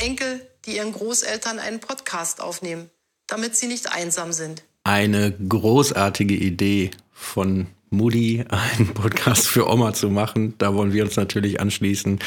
Enkel, die ihren Großeltern einen Podcast aufnehmen, damit sie nicht einsam sind. Eine großartige Idee von Moody, einen Podcast für Oma zu machen. Da wollen wir uns natürlich anschließen.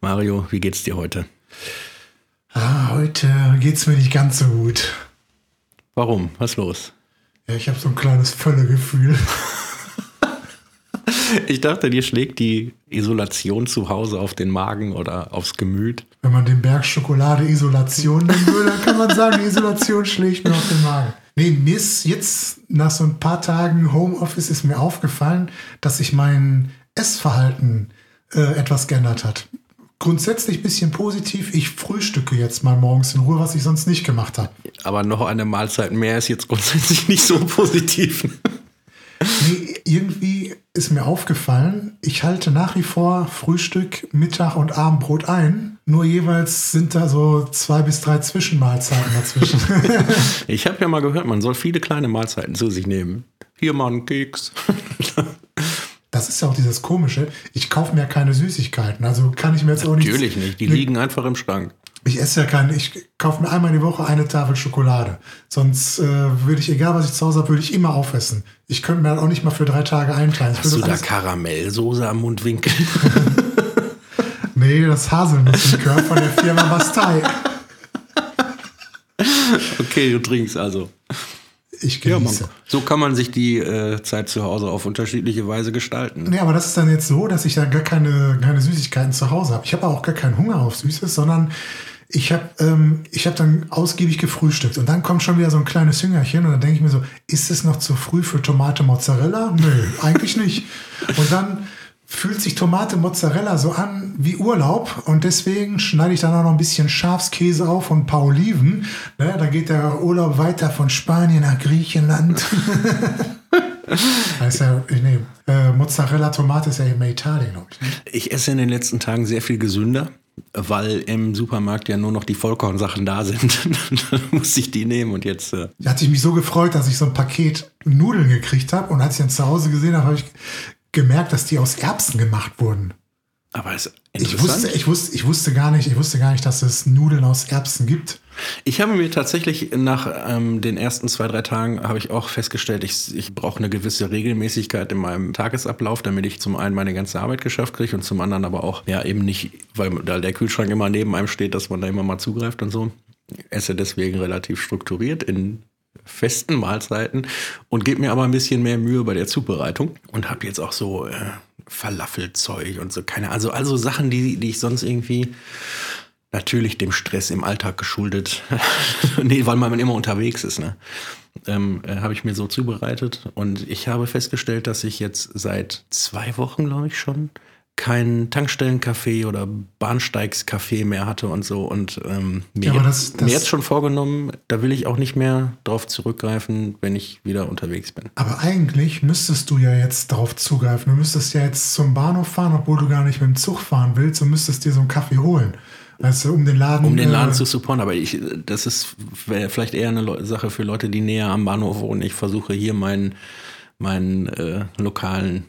Mario, wie geht's dir heute? Ah, heute geht's mir nicht ganz so gut. Warum? Was ist los? Ja, ich habe so ein kleines Völlegefühl. Ich dachte, dir schlägt die Isolation zu Hause auf den Magen oder aufs Gemüt. Wenn man den Berg Schokolade Isolation nennen würde, dann kann man sagen, die Isolation schlägt mir auf den Magen. Nee, mir ist jetzt nach so ein paar Tagen Homeoffice ist mir aufgefallen, dass sich mein Essverhalten äh, etwas geändert hat. Grundsätzlich ein bisschen positiv. Ich frühstücke jetzt mal morgens in Ruhe, was ich sonst nicht gemacht habe. Aber noch eine Mahlzeit mehr ist jetzt grundsätzlich nicht so positiv. Nee, irgendwie ist mir aufgefallen, ich halte nach wie vor Frühstück, Mittag und Abendbrot ein. Nur jeweils sind da so zwei bis drei Zwischenmahlzeiten dazwischen. ich habe ja mal gehört, man soll viele kleine Mahlzeiten zu sich nehmen. Hier mal einen Keks. Das ist ja auch dieses Komische. Ich kaufe mir keine Süßigkeiten. Also kann ich mir jetzt auch nicht. Natürlich nicht. Die liegen einfach im Schrank. Ich esse ja keine, ich kaufe mir einmal die Woche eine Tafel Schokolade. Sonst äh, würde ich, egal was ich zu Hause habe, würde ich immer aufessen. Ich könnte mir auch nicht mal für drei Tage einteilen. Hast du da Karamellsoße am Mundwinkel? nee, das Haselnusslikör von der Firma Bastei. okay, du trinkst also. Ich genieße. Ja, so kann man sich die äh, Zeit zu Hause auf unterschiedliche Weise gestalten. Nee, aber das ist dann jetzt so, dass ich ja gar keine, keine Süßigkeiten zu Hause habe. Ich habe auch gar keinen Hunger auf Süßes, sondern ich habe ähm, hab dann ausgiebig gefrühstückt und dann kommt schon wieder so ein kleines Hüngerchen und dann denke ich mir so, ist es noch zu früh für Tomate Mozzarella? Nö, eigentlich nicht. Und dann fühlt sich Tomate Mozzarella so an wie Urlaub und deswegen schneide ich dann auch noch ein bisschen Schafskäse auf und ein paar Oliven. Ne, dann geht der Urlaub weiter von Spanien nach Griechenland. heißt ja, nee, äh, Mozzarella Tomate ist ja immer Italien, glaube ich. Ne? Ich esse in den letzten Tagen sehr viel gesünder weil im Supermarkt ja nur noch die Vollkornsachen da sind. dann muss ich die nehmen und jetzt. Äh da hatte ich mich so gefreut, dass ich so ein Paket Nudeln gekriegt habe und als ich dann zu Hause gesehen habe, habe ich gemerkt, dass die aus Erbsen gemacht wurden. Aber es ich wusste, ich wusste, ich wusste gar nicht, ich wusste gar nicht, dass es Nudeln aus Erbsen gibt. Ich habe mir tatsächlich nach ähm, den ersten zwei, drei Tagen habe ich auch festgestellt, ich, ich brauche eine gewisse Regelmäßigkeit in meinem Tagesablauf, damit ich zum einen meine ganze Arbeit geschafft kriege und zum anderen aber auch ja eben nicht, weil da der Kühlschrank immer neben einem steht, dass man da immer mal zugreift und so. Esse deswegen relativ strukturiert in festen Mahlzeiten und gebe mir aber ein bisschen mehr Mühe bei der Zubereitung und habe jetzt auch so äh, Falafelzeug und so keine also also Sachen die die ich sonst irgendwie natürlich dem Stress im Alltag geschuldet nee weil man immer unterwegs ist ne? Ähm, äh, habe ich mir so zubereitet und ich habe festgestellt dass ich jetzt seit zwei Wochen glaube ich schon kein Tankstellencafé oder Bahnsteigscafé mehr hatte und so. Und ähm, mir, ja, das, das mir jetzt schon vorgenommen, da will ich auch nicht mehr drauf zurückgreifen, wenn ich wieder unterwegs bin. Aber eigentlich müsstest du ja jetzt darauf zugreifen. Du müsstest ja jetzt zum Bahnhof fahren, obwohl du gar nicht mit dem Zug fahren willst und müsstest dir so einen Kaffee holen. Du, um den Laden. Um den Laden äh, zu supporten, aber ich, das ist vielleicht eher eine Sache für Leute, die näher am Bahnhof wohnen. Ich versuche hier meinen, meinen äh, lokalen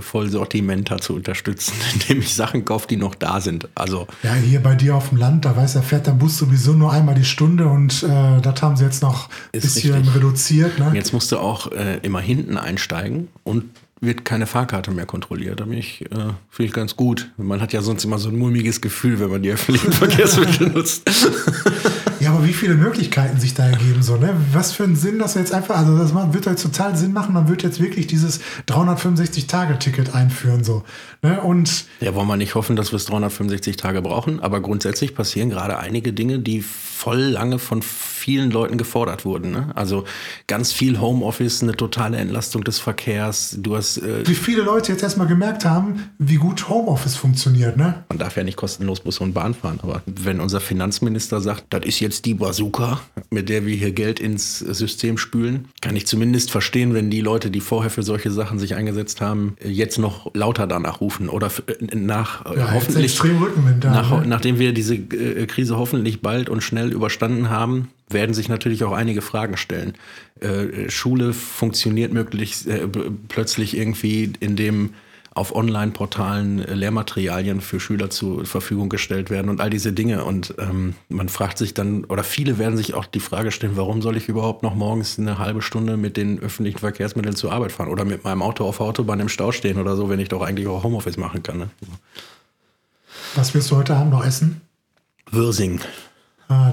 Vollsortimenter zu unterstützen, indem ich Sachen kaufe, die noch da sind. Also ja, hier bei dir auf dem Land, da weiß er, fährt der Bus sowieso nur einmal die Stunde und äh, das haben sie jetzt noch ein bisschen richtig. reduziert. Ne? Jetzt musst du auch äh, immer hinten einsteigen und wird keine Fahrkarte mehr kontrolliert. Da bin ich, äh, finde ich ganz gut. Man hat ja sonst immer so ein mulmiges Gefühl, wenn man die öffentlichen Verkehrsmittel nutzt. Ja, aber wie viele Möglichkeiten sich da ergeben so, ne? Was für einen Sinn, dass wir jetzt einfach, also das wird halt total Sinn machen, man wird jetzt wirklich dieses 365-Tage-Ticket einführen, so. Ne? Und ja, wollen wir nicht hoffen, dass wir es 365 Tage brauchen, aber grundsätzlich passieren gerade einige Dinge, die voll lange von vielen Leuten gefordert wurden. Ne? Also ganz viel Homeoffice, eine totale Entlastung des Verkehrs. Du hast äh, wie viele Leute jetzt erstmal gemerkt haben, wie gut Homeoffice funktioniert, ne? Man darf ja nicht kostenlos Bus und Bahn fahren, aber wenn unser Finanzminister sagt, das ist jetzt die Bazooka, mit der wir hier Geld ins System spülen, kann ich zumindest verstehen, wenn die Leute, die vorher für solche Sachen sich eingesetzt haben, jetzt noch lauter danach rufen oder äh, nach ja, hoffentlich extrem Rückenwind da, nach, ne? nachdem wir diese äh, Krise hoffentlich bald und schnell überstanden haben, werden sich natürlich auch einige Fragen stellen. Äh, Schule funktioniert möglichst äh, plötzlich irgendwie, indem auf Online-Portalen äh, Lehrmaterialien für Schüler zur Verfügung gestellt werden und all diese Dinge. Und ähm, man fragt sich dann, oder viele werden sich auch die Frage stellen, warum soll ich überhaupt noch morgens eine halbe Stunde mit den öffentlichen Verkehrsmitteln zur Arbeit fahren oder mit meinem Auto auf der Autobahn im Stau stehen oder so, wenn ich doch eigentlich auch Homeoffice machen kann. Ne? Was wirst du heute Abend noch essen? Würsing. Ah,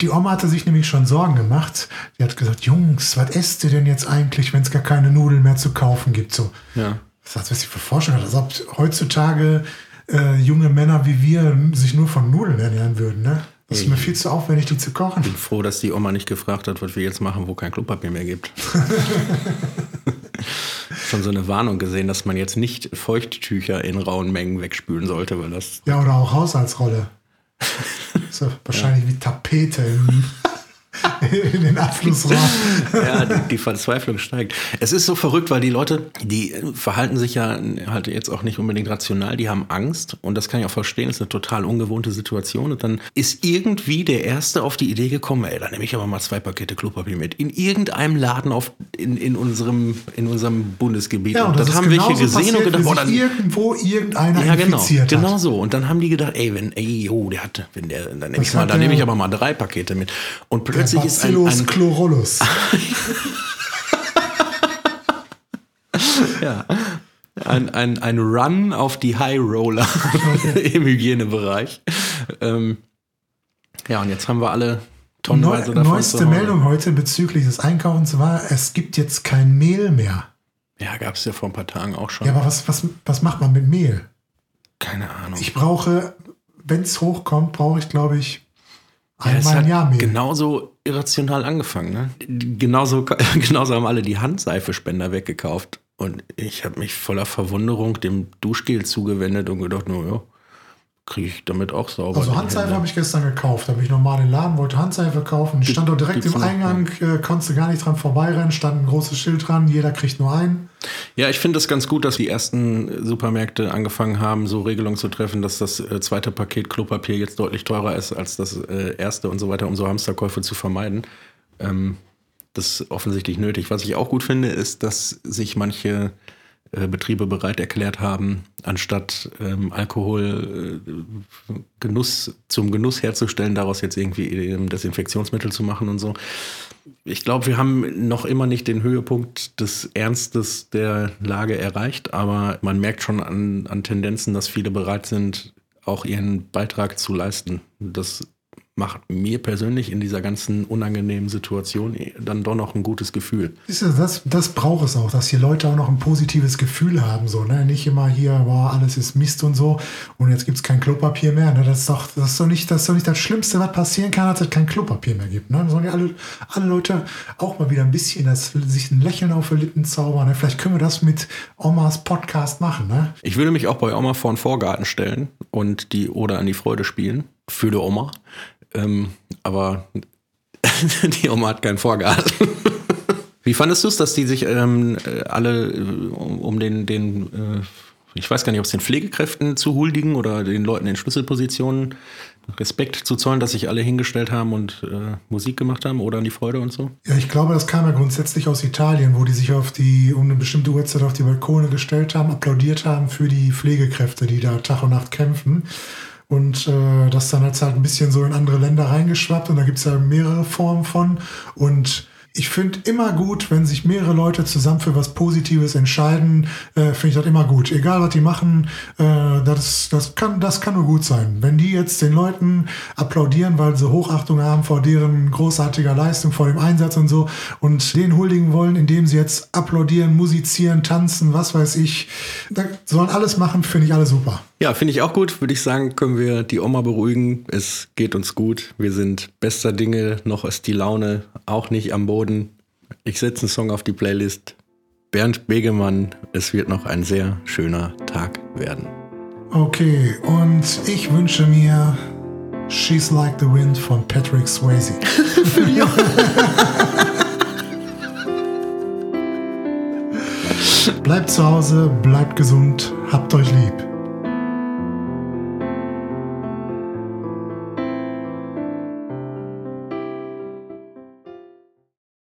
die Oma hatte sich nämlich schon Sorgen gemacht. Die hat gesagt, Jungs, was esst ihr denn jetzt eigentlich, wenn es gar keine Nudeln mehr zu kaufen gibt? So. Ja. Was hat was sie für Vorstellung hat, als ob heutzutage äh, junge Männer wie wir sich nur von Nudeln ernähren würden. Ne? Das ist mir viel zu aufwendig, die zu kochen. Ich bin froh, dass die Oma nicht gefragt hat, was wir jetzt machen, wo kein Klopapier mehr gibt. Schon so eine Warnung gesehen, dass man jetzt nicht Feuchttücher in rauen Mengen wegspülen sollte, weil das. Ja, oder auch Haushaltsrolle. So, wahrscheinlich ja. wie Tapete in den Abflussraum. ja, die, die, Verzweiflung steigt. Es ist so verrückt, weil die Leute, die verhalten sich ja halt jetzt auch nicht unbedingt rational, die haben Angst und das kann ich auch verstehen, ist eine total ungewohnte Situation und dann ist irgendwie der Erste auf die Idee gekommen, ey, da nehme ich aber mal zwei Pakete Klopapier mit. In irgendeinem Laden auf, in, in, unserem, in unserem Bundesgebiet. Ja, und, das, das haben welche gesehen passiert, und gedacht, boah, dann, irgendwo irgendeiner ja, genau, infiziert genau so. Und dann haben die gedacht, ey, wenn, ey, oh, der hat, wenn der, dann nehme ich mal, dann nehme ich aber mal drei Pakete mit. Und plötzlich ist ein, ein Chlorolus. ja. Ein, ein, ein Run auf die High Roller im Hygienebereich. Ähm, ja, und jetzt haben wir alle tonnenweise Neu, davon. Neueste Meldung heute bezüglich des Einkaufens war, es gibt jetzt kein Mehl mehr. Ja, gab es ja vor ein paar Tagen auch schon. Ja, aber was, was, was macht man mit Mehl? Keine Ahnung. Ich brauche, wenn es hochkommt, brauche ich, glaube ich, einmal ja, im Jahr Mehl. Genauso irrational angefangen. Ne? Genauso, genauso haben alle die Handseifespender weggekauft. Und ich habe mich voller Verwunderung dem Duschgel zugewendet und gedacht, no, ja, kriege ich damit auch sauber. Also Handseife habe ich gestern gekauft. Da bin ich nochmal in den Laden, wollte Handseife kaufen. Die stand dort direkt im Eingang, äh, konntest du gar nicht dran vorbeirennen, stand ein großes Schild dran, jeder kriegt nur einen. Ja, ich finde es ganz gut, dass die ersten Supermärkte angefangen haben, so Regelungen zu treffen, dass das äh, zweite Paket Klopapier jetzt deutlich teurer ist als das äh, erste und so weiter, um so Hamsterkäufe zu vermeiden. Ähm, das ist offensichtlich nötig. Was ich auch gut finde, ist, dass sich manche Betriebe bereit erklärt haben, anstatt ähm, Alkohol äh, zum Genuss herzustellen, daraus jetzt irgendwie ähm, Desinfektionsmittel zu machen und so. Ich glaube, wir haben noch immer nicht den Höhepunkt des Ernstes der Lage erreicht, aber man merkt schon an, an Tendenzen, dass viele bereit sind, auch ihren Beitrag zu leisten. Das macht mir persönlich in dieser ganzen unangenehmen Situation dann doch noch ein gutes Gefühl. Das, das braucht es auch, dass hier Leute auch noch ein positives Gefühl haben. So, ne? Nicht immer hier, boah, alles ist Mist und so und jetzt gibt es kein Klopapier mehr. Ne? Das, ist doch, das, ist doch nicht, das ist doch nicht das Schlimmste, was passieren kann, dass es kein Klopapier mehr gibt. Ne? sollen ja alle, alle Leute auch mal wieder ein bisschen das, sich ein Lächeln auf die Lippen zaubern. Ne? Vielleicht können wir das mit Omas Podcast machen. Ne? Ich würde mich auch bei Oma vor den Vorgarten stellen und die Oder an die Freude spielen die Oma. Ähm, aber die Oma hat keinen Vorgarten. Wie fandest du es, dass die sich ähm, alle äh, um den, den äh, ich weiß gar nicht, ob es den Pflegekräften zu huldigen oder den Leuten in Schlüsselpositionen Respekt zu zollen, dass sich alle hingestellt haben und äh, Musik gemacht haben oder an die Freude und so? Ja, ich glaube, das kam ja grundsätzlich aus Italien, wo die sich auf die, um eine bestimmte Uhrzeit auf die Balkone gestellt haben, applaudiert haben für die Pflegekräfte, die da Tag und Nacht kämpfen. Und äh, das dann jetzt halt ein bisschen so in andere Länder reingeschwappt und da gibt es ja mehrere Formen von. Und ich finde immer gut, wenn sich mehrere Leute zusammen für was Positives entscheiden, äh, finde ich das immer gut. Egal was die machen, äh, das, das, kann, das kann nur gut sein. Wenn die jetzt den Leuten applaudieren, weil sie Hochachtung haben vor deren großartiger Leistung, vor dem Einsatz und so und den huldigen wollen, indem sie jetzt applaudieren, musizieren, tanzen, was weiß ich, da sollen alles machen, finde ich alles super. Ja, finde ich auch gut. Würde ich sagen, können wir die Oma beruhigen. Es geht uns gut. Wir sind bester Dinge. Noch ist die Laune auch nicht am Boden. Ich setze einen Song auf die Playlist. Bernd Begemann, es wird noch ein sehr schöner Tag werden. Okay, und ich wünsche mir She's Like the Wind von Patrick Swayze. bleibt zu Hause, bleibt gesund, habt euch lieb.